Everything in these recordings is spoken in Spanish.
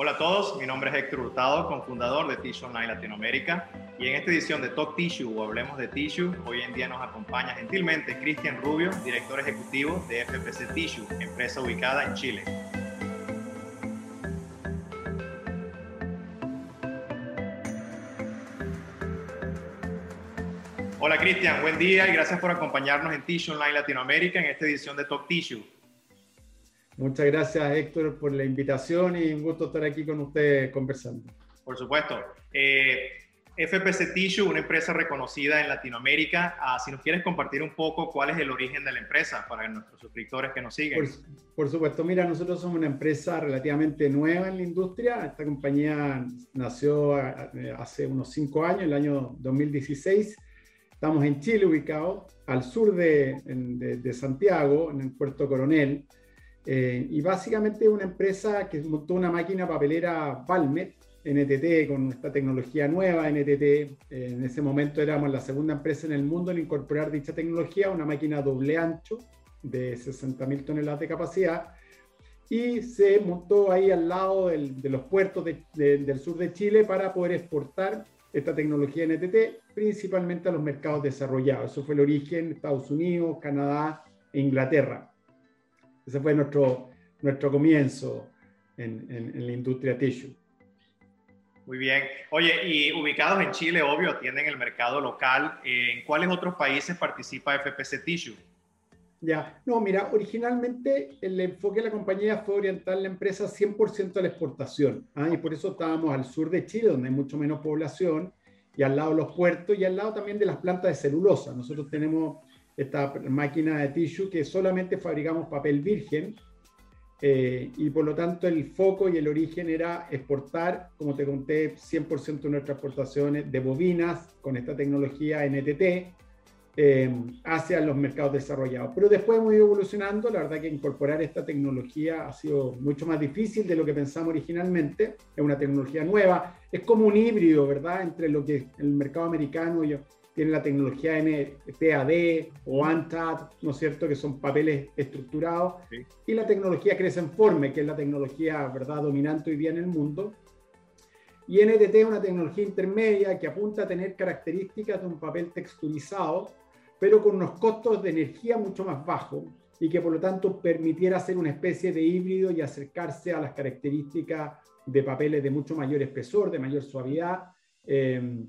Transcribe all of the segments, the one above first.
Hola a todos, mi nombre es Héctor Hurtado, cofundador de Tissue Online Latinoamérica y en esta edición de Talk Tissue o Hablemos de Tissue, hoy en día nos acompaña gentilmente Cristian Rubio, director ejecutivo de FPC Tissue, empresa ubicada en Chile. Hola Cristian, buen día y gracias por acompañarnos en Tissue Online Latinoamérica en esta edición de Talk Tissue. Muchas gracias, Héctor, por la invitación y un gusto estar aquí con usted conversando. Por supuesto. Eh, FPC Tissue, una empresa reconocida en Latinoamérica. Ah, si nos quieres compartir un poco cuál es el origen de la empresa para nuestros suscriptores que nos siguen. Por, supuesto, mira, nosotros somos una empresa relativamente nueva en la industria. Esta compañía nació eh, hace unos cinco años, el año 2016. Estamos en Chile, ubicado al sur de, de Santiago, en el puerto Coronel. Eh, y básicamente una empresa que montó una máquina papelera Valmet, NTT, con esta tecnología nueva, NTT. Eh, en ese momento éramos la segunda empresa en el mundo en incorporar dicha tecnología, una máquina doble ancho de 60.000 toneladas de capacidad. Y se montó ahí al lado de los puertos del sur de Chile para poder exportar esta tecnología NTT, principalmente a los mercados desarrollados. Eso fue el origen, Estados Unidos, Canadá e Inglaterra. Ese fue nuestro, nuestro comienzo en, en, la industria tissue. Muy bien. Oye, y ubicados en Chile, obvio, tienen el mercado local. ¿En cuáles otros países participa FPC Tissue? Ya, no, mira, originalmente el enfoque de la compañía fue orientar la empresa 100% a la exportación. ¿ah? Y por eso estábamos al sur de Chile, donde hay mucho menos población, y al lado de los puertos, y al lado también de las plantas de celulosa. Nosotros tenemos esta máquina de tissue que solamente fabricamos papel virgen eh, y por lo tanto el foco y el origen era exportar, como te conté, 100% de nuestras exportaciones de bobinas con esta tecnología NTT eh, hacia los mercados desarrollados. Pero después hemos ido evolucionando, la verdad que incorporar esta tecnología ha sido mucho más difícil de lo que pensamos originalmente, es una tecnología nueva, es como un híbrido, ¿verdad?, entre lo que el mercado americano y tiene la tecnología NPAD o ANTAD, ¿no es cierto?, que son papeles estructurados, y la tecnología Crescenforme, que es la tecnología verdad dominante hoy día en el mundo. Y NTT es una tecnología intermedia que apunta a tener características de un papel texturizado, pero con unos costos de energía mucho más bajos y que por lo tanto permitiera hacer una especie de híbrido y acercarse a las características de papeles de mucho mayor espesor, de mayor suavidad. Eh,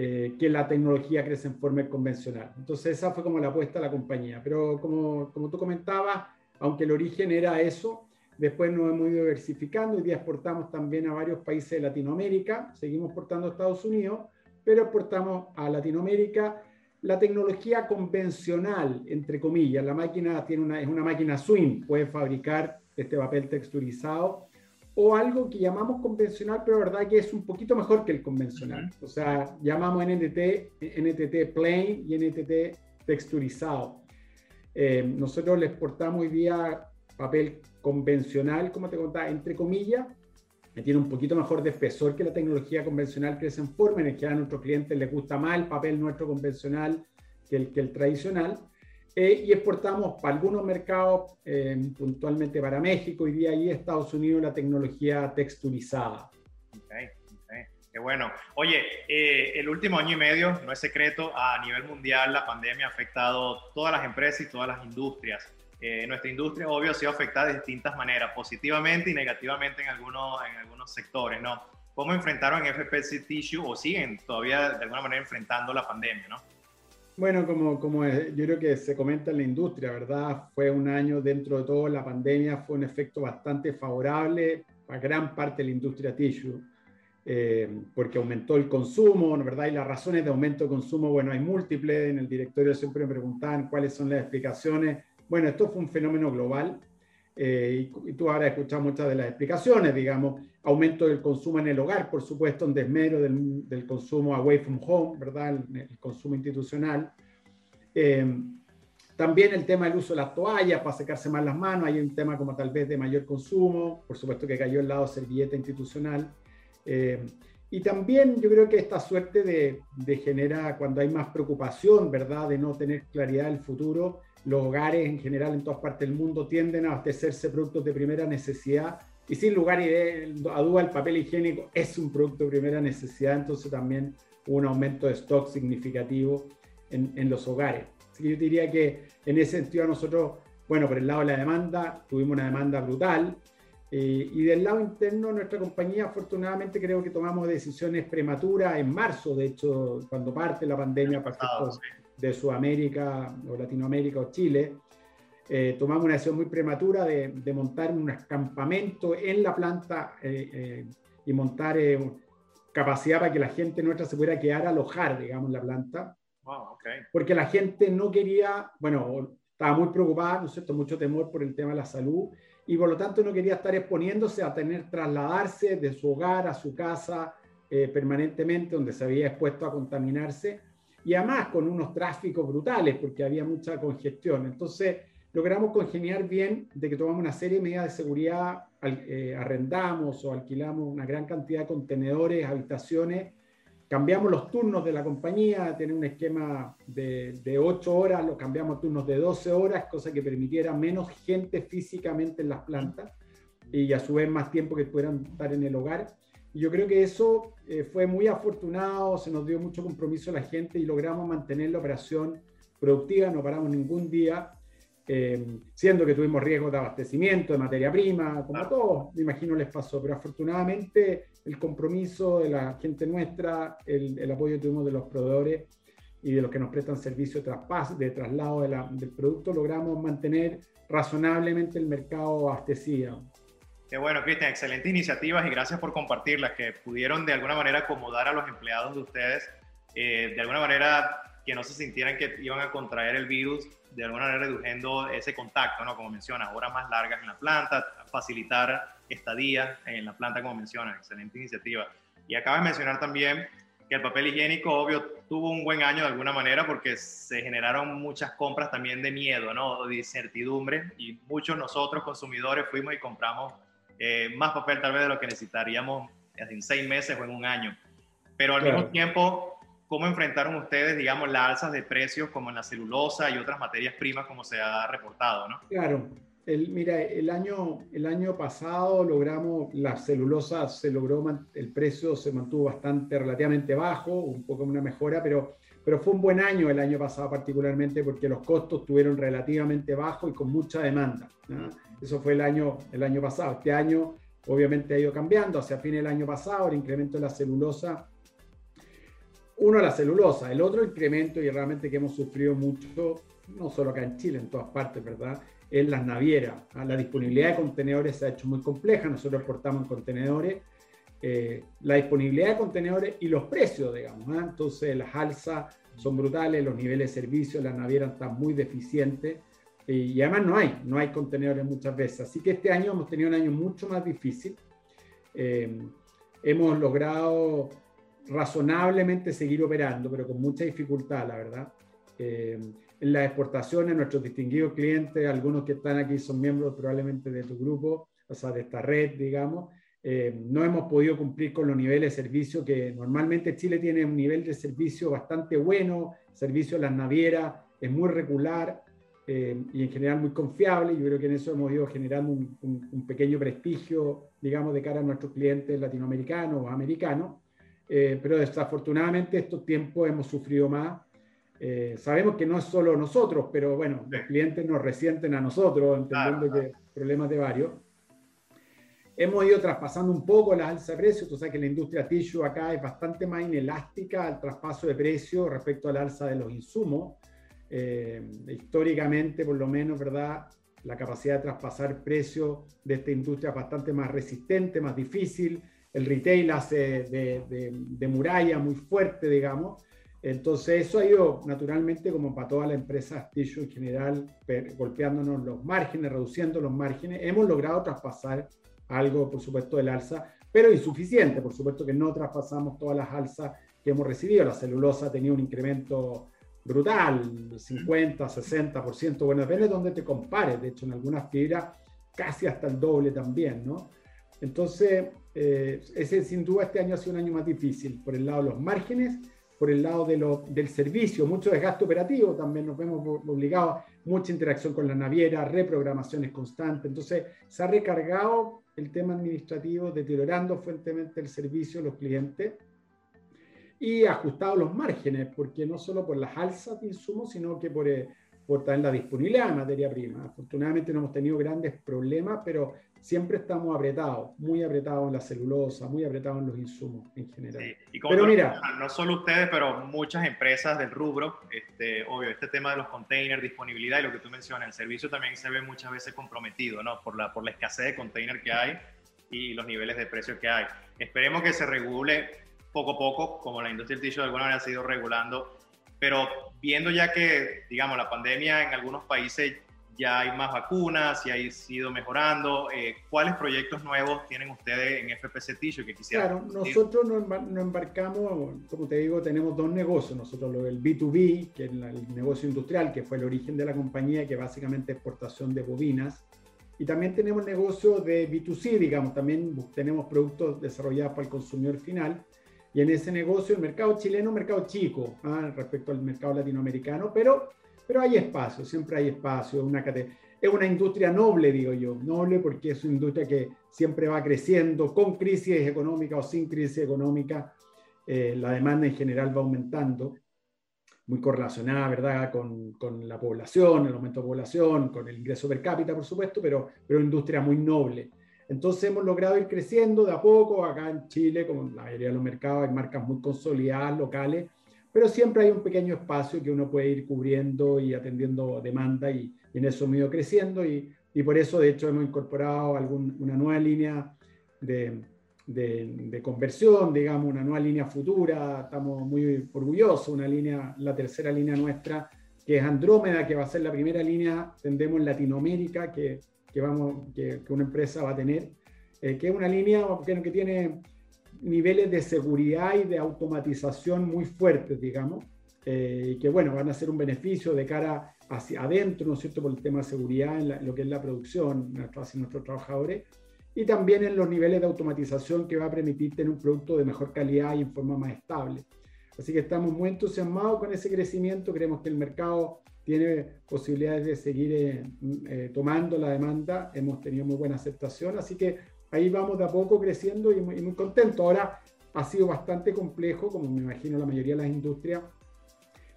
eh, que la tecnología crece en forma convencional. Entonces esa fue como la apuesta de la compañía. Pero como, como tú comentabas, aunque el origen era eso, después nos hemos ido diversificando. Hoy día exportamos también a varios países de Latinoamérica, seguimos exportando a Estados Unidos, pero exportamos a Latinoamérica la tecnología convencional, entre comillas. La máquina tiene una, es una máquina swing, puede fabricar este papel texturizado o algo que llamamos convencional, pero la verdad que es un poquito mejor que el convencional. O sea, llamamos NTT, NTT plain y NTT texturizado. Eh, nosotros le exportamos hoy día papel convencional, como te contaba, entre comillas, que tiene un poquito mejor de espesor que la tecnología convencional que se forma, en el que a nuestros clientes les gusta más el papel nuestro convencional que el, que el tradicional. Eh, y exportamos para algunos mercados, eh, puntualmente para México, y de ahí Estados Unidos la tecnología texturizada. Okay, Qué bueno. Oye, eh, el último año y medio, no es secreto, a nivel mundial la pandemia ha afectado todas las empresas y todas las industrias. nuestra industria, obvio, ha sido afectada de distintas maneras, positivamente y negativamente en algunos, en algunos sectores, ¿no? ¿Cómo enfrentaron FPC Tissue o siguen todavía de alguna manera enfrentando la pandemia, ¿no? Bueno, como, como yo creo que se comenta en la industria, ¿verdad? Fue un año dentro de todo, la pandemia fue un efecto bastante favorable para gran parte de la industria tissue, eh, porque aumentó el consumo, ¿verdad? Y las razones de aumento de consumo, bueno, hay múltiples, en el directorio siempre me preguntaban cuáles son las explicaciones. Bueno, esto fue un fenómeno global, eh, y, tú ahora escuchado muchas de las explicaciones, digamos, aumento del consumo en el hogar, por supuesto, un desmero del, del consumo away from home, ¿verdad? El, consumo institucional. Eh, también el tema del uso de las toallas para secarse más las manos, hay un tema como tal vez de mayor consumo, por supuesto que cayó el lado servilleta institucional. Eh, y también yo creo que esta suerte de, de genera, cuando hay más preocupación, ¿verdad?, de no tener claridad del futuro, los hogares en general en todas partes del mundo tienden a abastecerse productos de primera necesidad y sin lugar a duda el papel higiénico es un producto de primera necesidad, entonces también hubo un aumento de stock significativo en, en los hogares. Así que yo diría que en ese sentido nosotros, bueno, por el lado de la demanda, tuvimos una demanda brutal, eh, y del lado interno, nuestra compañía, afortunadamente, creo que tomamos decisiones prematuras en marzo, de hecho, cuando parte la pandemia de Sudamérica o Latinoamérica o Chile, eh, tomamos una decisión muy prematura de, montar un campamento en la planta eh, y montar capacidad para que la gente nuestra se pudiera quedar a alojar, digamos, en la planta. Porque la gente no quería, bueno, estaba muy preocupada, ¿no es cierto? Mucho temor por el tema de la salud y por lo tanto no quería estar exponiéndose a tener trasladarse de su hogar a su casa eh, permanentemente, donde se había expuesto a contaminarse, y además con unos tráficos brutales, porque había mucha congestión. Entonces logramos congeniar bien de que tomamos una serie de medidas de seguridad, eh, arrendamos o alquilamos una gran cantidad de contenedores, habitaciones, cambiamos los turnos de la compañía, tener un esquema de, de 8 horas, lo cambiamos a turnos de 12 horas, cosa que permitiera menos gente físicamente en las plantas y a su vez más tiempo que pudieran estar en el hogar. Y yo creo que eso eh, fue muy afortunado, se nos dio mucho compromiso a la gente y logramos mantener la operación productiva, no paramos ningún día, eh, siendo que tuvimos riesgos de abastecimiento de materia prima, como a todos, me imagino les pasó, pero afortunadamente el compromiso de la gente nuestra, el, el, apoyo que tuvimos de los proveedores y de los que nos prestan servicio de, traslado de la, del producto, logramos mantener razonablemente el mercado abastecido. Qué bueno, Cristian, excelentes iniciativas y gracias por compartirlas, que pudieron de alguna manera acomodar a los empleados de ustedes, eh, de alguna manera que no se sintieran que iban a contraer el virus, de alguna manera reduciendo ese contacto, ¿no? Como mencionas, horas más largas en la planta, facilitar estadía en la planta, como mencionas, excelente iniciativa. Y acabas de mencionar también que el papel higiénico, obvio, tuvo un buen año de alguna manera porque se generaron muchas compras también de miedo, ¿no? De incertidumbre y muchos nosotros consumidores fuimos y compramos eh, más papel tal vez de lo que necesitaríamos en seis meses o en un año. Pero al mismo tiempo, ¿cómo enfrentaron ustedes, digamos, las alzas de precios como en la celulosa y otras materias primas como se ha reportado, ¿no? Claro, mira, el año, el año pasado logramos, la celulosa se logró, el precio se mantuvo bastante relativamente bajo, un poco una mejora, pero, pero fue un buen año el año pasado particularmente porque los costos estuvieron relativamente bajos y con mucha demanda. Eso fue el año, el año pasado. Este año obviamente ha ido cambiando, hacia fin del año pasado el incremento de la celulosa uno la celulosa, el otro incremento y realmente que hemos sufrido mucho, no solo acá en Chile, en todas partes, ¿verdad? en las navieras. Ah, la disponibilidad de contenedores se ha hecho muy compleja, nosotros exportamos contenedores, eh, la disponibilidad de contenedores y los precios, digamos. ¿ah? Entonces las alzas son brutales, los niveles de servicio, las navieras están muy deficientes y además no hay, no hay contenedores muchas veces. Así que este año hemos tenido un año mucho más difícil. Eh, hemos logrado razonablemente seguir operando, pero con mucha dificultad, la verdad. Eh, en las exportaciones, nuestros distinguidos clientes, algunos que están aquí son miembros probablemente de tu grupo, o sea, de esta red, digamos, eh, no hemos podido cumplir con los niveles de servicio que normalmente Chile tiene un nivel de servicio bastante bueno, servicio a las navieras es muy regular eh, y en general muy confiable. Yo creo que en eso hemos ido generando un, pequeño prestigio, digamos, de cara a nuestros clientes latinoamericanos o americanos. Eh, pero desafortunadamente estos tiempos hemos sufrido más eh, sabemos que no es solo nosotros, pero bueno, los clientes nos resienten a nosotros, entendiendo que problemas de varios. Hemos ido traspasando un poco la alza de precios, tú sabes que la industria tissue acá es bastante más inelástica al traspaso de precios respecto al alza de los insumos. Eh, históricamente, por lo menos, ¿verdad? La capacidad de traspasar precios de esta industria es bastante más resistente, más difícil. El retail hace de, de, de muralla muy fuerte, digamos. Entonces eso ha ido naturalmente como para toda la empresa tissue en general, golpeándonos los márgenes, reduciendo los márgenes. Hemos logrado traspasar algo, por supuesto, del alza, pero insuficiente. Por supuesto que no traspasamos todas las alzas que hemos recibido. La celulosa ha tenido un incremento brutal, 50, 60%. Bueno, depende de dónde te compares. De hecho, en algunas fibras casi hasta el doble también, ¿no? Entonces, eh, ese sin duda este año ha sido un año más difícil por el lado de los márgenes por el lado de lo, del servicio, mucho desgaste operativo, también nos vemos obligados, mucha interacción con la naviera, reprogramaciones constantes, entonces se ha recargado el tema administrativo, deteriorando fuertemente el servicio a los clientes y ajustado los márgenes, porque no solo por las alzas de insumos, sino que por, eh, por también la disponibilidad de materia prima. Afortunadamente no hemos tenido grandes problemas, pero siempre estamos apretados, muy apretados en la celulosa, muy apretados en los insumos en general. y pero mira, no solo ustedes, pero muchas empresas del rubro, este, obvio, este tema de los containers, disponibilidad y lo que tú mencionas, el servicio también se ve muchas veces comprometido, ¿no? Por la, por la escasez de containers que hay y los niveles de precio que hay. Esperemos que se regule poco a poco, como la industria del tissue de alguna manera ha ido regulando, pero viendo ya que, digamos, la pandemia en algunos países ya hay más vacunas y ha ido mejorando. Eh, ¿Cuáles proyectos nuevos tienen ustedes en FPC Tissue que quisieran? Claro, nosotros nos, embarcamos, como te digo, tenemos dos negocios. Nosotros el B2B, que es el negocio industrial, que fue el origen de la compañía, que básicamente es exportación de bobinas. Y también tenemos negocio de B2C, digamos, también tenemos productos desarrollados para el consumidor final. Y en ese negocio el mercado chileno mercado chico ¿ah? respecto al mercado latinoamericano, pero pero hay espacio, siempre hay espacio. Una es una industria noble, digo yo, noble porque es una industria que siempre va creciendo, con crisis económica o sin crisis económica, eh, la demanda en general va aumentando, muy correlacionada, ¿verdad?, con, con, la población, el aumento de población, con el ingreso per cápita, por supuesto, pero, pero industria muy noble. Entonces hemos logrado ir creciendo de a poco, acá en Chile, como la mayoría de los mercados, hay marcas muy consolidadas, locales, pero siempre hay un pequeño espacio que uno puede ir cubriendo y atendiendo demanda y, en eso hemos ido creciendo y, por eso de hecho hemos incorporado algún, una nueva línea de, de, conversión, digamos, una nueva línea futura, estamos muy orgullosos, una línea, la tercera línea nuestra, que es Andrómeda, que va a ser la primera línea, tendemos en Latinoamérica, que, que vamos, que, una empresa va a tener, eh, que es una línea que, que tiene niveles de seguridad y de automatización muy fuertes, digamos, eh, que, bueno, van a ser un beneficio de cara hacia adentro, ¿no es cierto?, por el tema de seguridad en, lo que es la producción, hacia nuestros trabajadores, y también en los niveles de automatización que va a permitir tener un producto de mejor calidad y en forma más estable. Así que estamos muy entusiasmados con ese crecimiento, creemos que el mercado tiene posibilidades de seguir eh, eh, tomando la demanda, hemos tenido muy buena aceptación, así que ahí vamos de a poco creciendo y muy, muy contento. Ahora ha sido bastante complejo, como me imagino la mayoría de las industrias,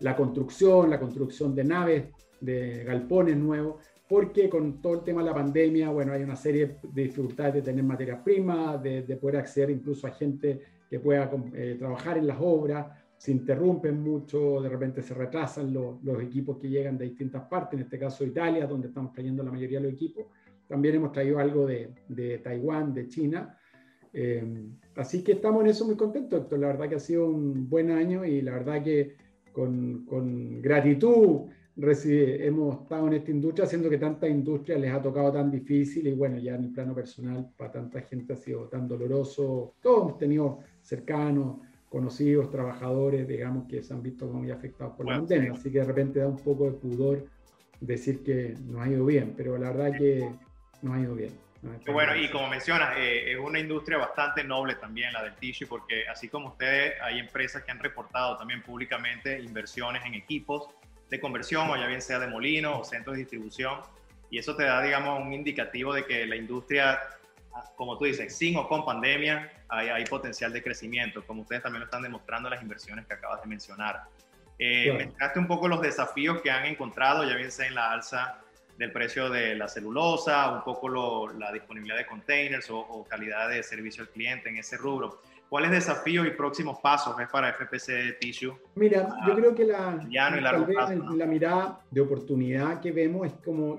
la construcción, la construcción de naves, de galpones nuevos, porque con todo el tema de la pandemia, bueno, hay una serie de dificultades de tener materias primas, de, poder acceder incluso a gente que pueda eh, trabajar en las obras, se interrumpen mucho, de repente se retrasan los equipos que llegan de distintas partes, en este caso Italia, donde estamos trayendo la mayoría de los equipos. También hemos traído algo de, de Taiwán, de China. Eh, así que estamos en eso muy contentos, Héctor. La verdad que ha sido un buen año y la verdad que con, con gratitud hemos estado en esta industria, haciendo que tanta industria les ha tocado tan difícil y bueno, ya en el plano personal para tanta gente ha sido tan doloroso. Todos hemos tenido cercanos, conocidos, trabajadores, digamos, que se han visto muy afectados por la pandemia. Así que de repente da un poco de pudor decir que nos ha ido bien, pero la verdad que no ha ido bien. bueno, y como mencionas, eh, es una industria bastante noble también la del tissue, porque así como ustedes, hay empresas que han reportado también públicamente inversiones en equipos de conversión, o ya bien sea de molino o centros de distribución, y eso te da, digamos, un indicativo de que la industria, como tú dices, sin o con pandemia, hay, hay potencial de crecimiento, como ustedes también lo están demostrando en las inversiones que acabas de mencionar. Eh, un poco los desafíos que han encontrado, ya bien sea en la alza del precio de la celulosa, un poco la disponibilidad de containers o, calidad de servicio al cliente en ese rubro. ¿Cuáles desafíos y próximos pasos ves para FPC Tissue? Mira, yo creo que la, la mirada de oportunidad que vemos es como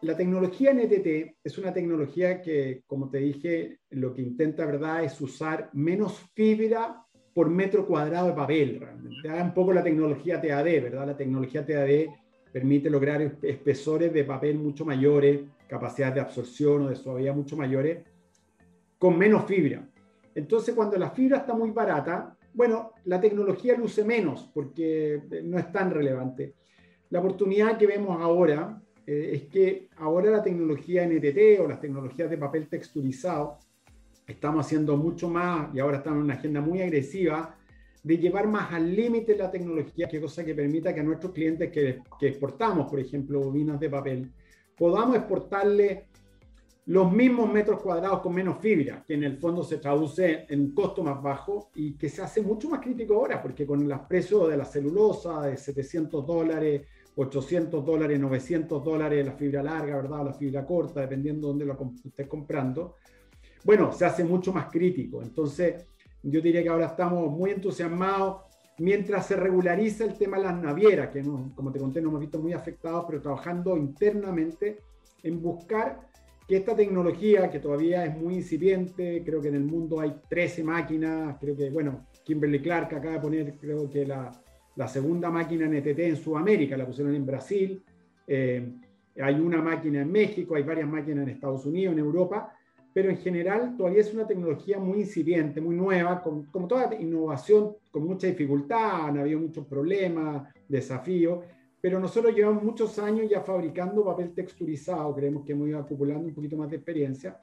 la tecnología NTT es una tecnología que, como te dije, lo que intenta, ¿verdad?, es usar menos fibra por metro cuadrado de papel, realmente. Un poco la tecnología TAD, ¿verdad? La tecnología TAD permite lograr espesores de papel mucho mayores, capacidades de absorción o de suavidad mucho mayores, con menos fibra. Entonces, cuando la fibra está muy barata, bueno, la tecnología luce menos porque no es tan relevante. La oportunidad que vemos ahora eh, es que ahora la tecnología NTT o las tecnologías de papel texturizado, estamos haciendo mucho más y ahora estamos en una agenda muy agresiva de llevar más al límite la tecnología, que cosa que permita que a nuestros clientes que, que exportamos, por ejemplo, bobinas de papel, podamos exportarle los mismos metros cuadrados con menos fibra, que en el fondo se traduce en un costo más bajo y que se hace mucho más crítico ahora, porque con los precios de la celulosa de 700 dólares, 800 dólares, 900 dólares la fibra larga, ¿verdad? la fibra corta, dependiendo de dónde lo estés comprando, bueno, se hace mucho más crítico. Entonces, yo diría que ahora estamos muy entusiasmados. Mientras se regulariza el tema de las navieras, que como te conté, nos hemos visto muy afectados, pero trabajando internamente en buscar que esta tecnología, que todavía es muy incipiente, creo que en el mundo hay 13 máquinas, creo que, bueno, Kimberly Clark acaba de poner, creo que la, la segunda máquina NTT en Sudamérica, la pusieron en Brasil, eh, hay una máquina en México, hay varias máquinas en Estados Unidos, en Europa, pero en general todavía es una tecnología muy incipiente, muy nueva, como toda innovación, con mucha dificultad, han habido muchos problemas, desafíos, pero nosotros llevamos muchos años ya fabricando papel texturizado, creemos que hemos ido acumulando un poquito más de experiencia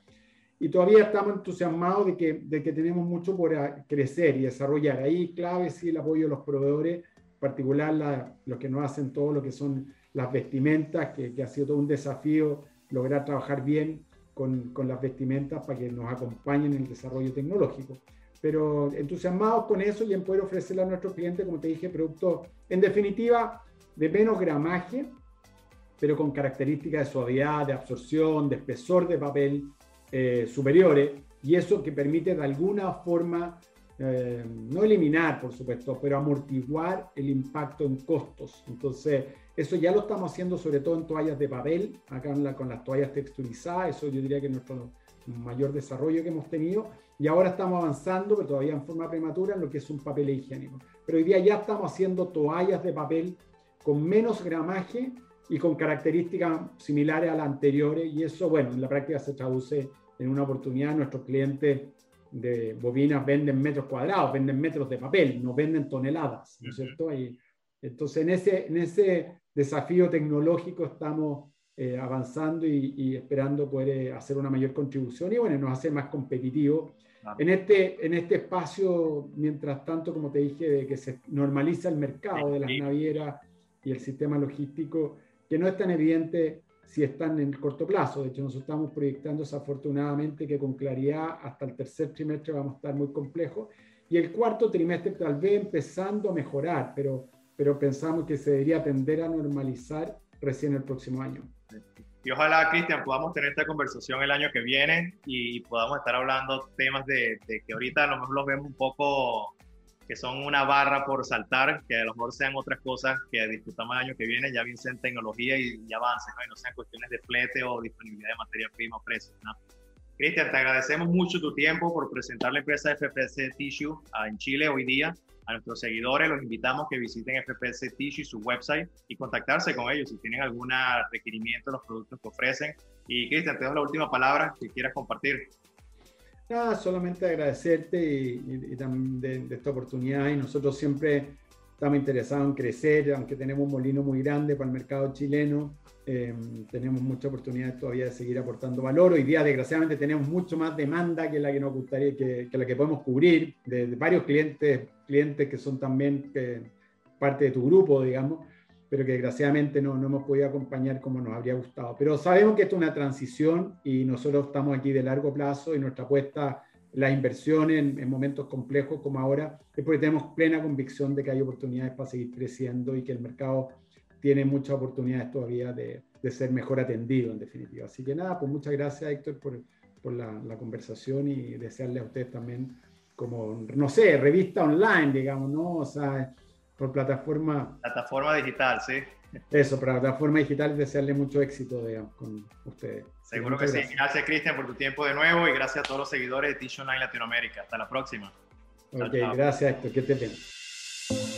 y todavía estamos entusiasmados de que, de que tenemos mucho por crecer y desarrollar. Ahí clave sí el apoyo de los proveedores, en particular la, los que nos hacen todo lo que son las vestimentas, que, que ha sido todo un desafío lograr trabajar bien con, con, las vestimentas para que nos acompañen en el desarrollo tecnológico. Pero entusiasmados con eso y en poder ofrecerle a nuestros clientes, como te dije, productos, en definitiva, de menos gramaje, pero con características de suavidad, de absorción, de espesor de papel eh, superiores, y eso que permite de alguna forma, eh, no eliminar, por supuesto, pero amortiguar el impacto en costos. Entonces, eso ya lo estamos haciendo sobre todo en toallas de papel, acá con las toallas texturizadas, eso yo diría que es nuestro mayor desarrollo que hemos tenido, y ahora estamos avanzando, pero todavía en forma prematura, en lo que es un papel higiénico. Pero hoy día ya estamos haciendo toallas de papel con menos gramaje y con características similares a las anteriores y eso, bueno, en la práctica se traduce en una oportunidad. Nuestros clientes de bobinas venden metros cuadrados, venden metros de papel, no venden toneladas, ¿no es cierto? Y, entonces, en ese, en ese desafío tecnológico estamos eh, avanzando y, esperando poder eh, hacer una mayor contribución y, bueno, nos hace más competitivos. En, este, en este espacio, mientras tanto, como te dije, de que se normaliza el mercado de las navieras y el sistema logístico, que no es tan evidente si están en el corto plazo. De hecho, nosotros estamos proyectando desafortunadamente que con claridad hasta el tercer trimestre vamos a estar muy complejos y el cuarto trimestre tal vez empezando a mejorar, pero, pero pensamos que se debería tender a normalizar recién el próximo año. Y ojalá, Cristian, podamos tener esta conversación el año que viene y, podamos estar hablando temas de, de, que ahorita a lo mejor los vemos un poco que son una barra por saltar, que a lo mejor sean otras cosas que disfrutamos el año que viene, ya bien sean tecnología y, y avances, ¿no? y no sean cuestiones de flete o disponibilidad de materia prima o precios. ¿no? Cristian, te agradecemos mucho tu tiempo por presentar la empresa FPC Tissue ah, en Chile hoy día. A nuestros seguidores los invitamos que visiten FPC Tissue, su website, y contactarse con ellos si tienen algún requerimiento de los productos que ofrecen. Y Cristian, te doy la última palabra que quieras compartir. Nada, solamente agradecerte y, también de, esta oportunidad y nosotros siempre estamos interesados en crecer, aunque tenemos un molino muy grande para el mercado chileno, em, tenemos mucha oportunidad todavía de seguir aportando valor. Hoy día, desgraciadamente, tenemos mucho más demanda que la que nos gustaría, que, que la que podemos cubrir, de, varios clientes, clientes que son también eh, parte de tu grupo, digamos pero que desgraciadamente no, no hemos podido acompañar como nos habría gustado. Pero sabemos que esto es una transición y nosotros estamos aquí de largo plazo y nuestra apuesta, la inversión en, en, momentos complejos como ahora, es porque tenemos plena convicción de que hay oportunidades para seguir creciendo y que el mercado tiene muchas oportunidades todavía de, de ser mejor atendido en definitiva. Así que nada, pues muchas gracias Héctor por, por la, la conversación y desearle a ustedes también como, no sé, revista online, digamos, ¿no? O sea, por plataforma. Plataforma digital, sí. Eso, plataforma digital, desearle mucho éxito digamos, con ustedes. Seguro que sí. Gracias, Cristian, por tu tiempo de nuevo y gracias a todos los seguidores de Tissue Online Latinoamérica. Hasta la próxima. Ok, gracias, Héctor. Que te bien.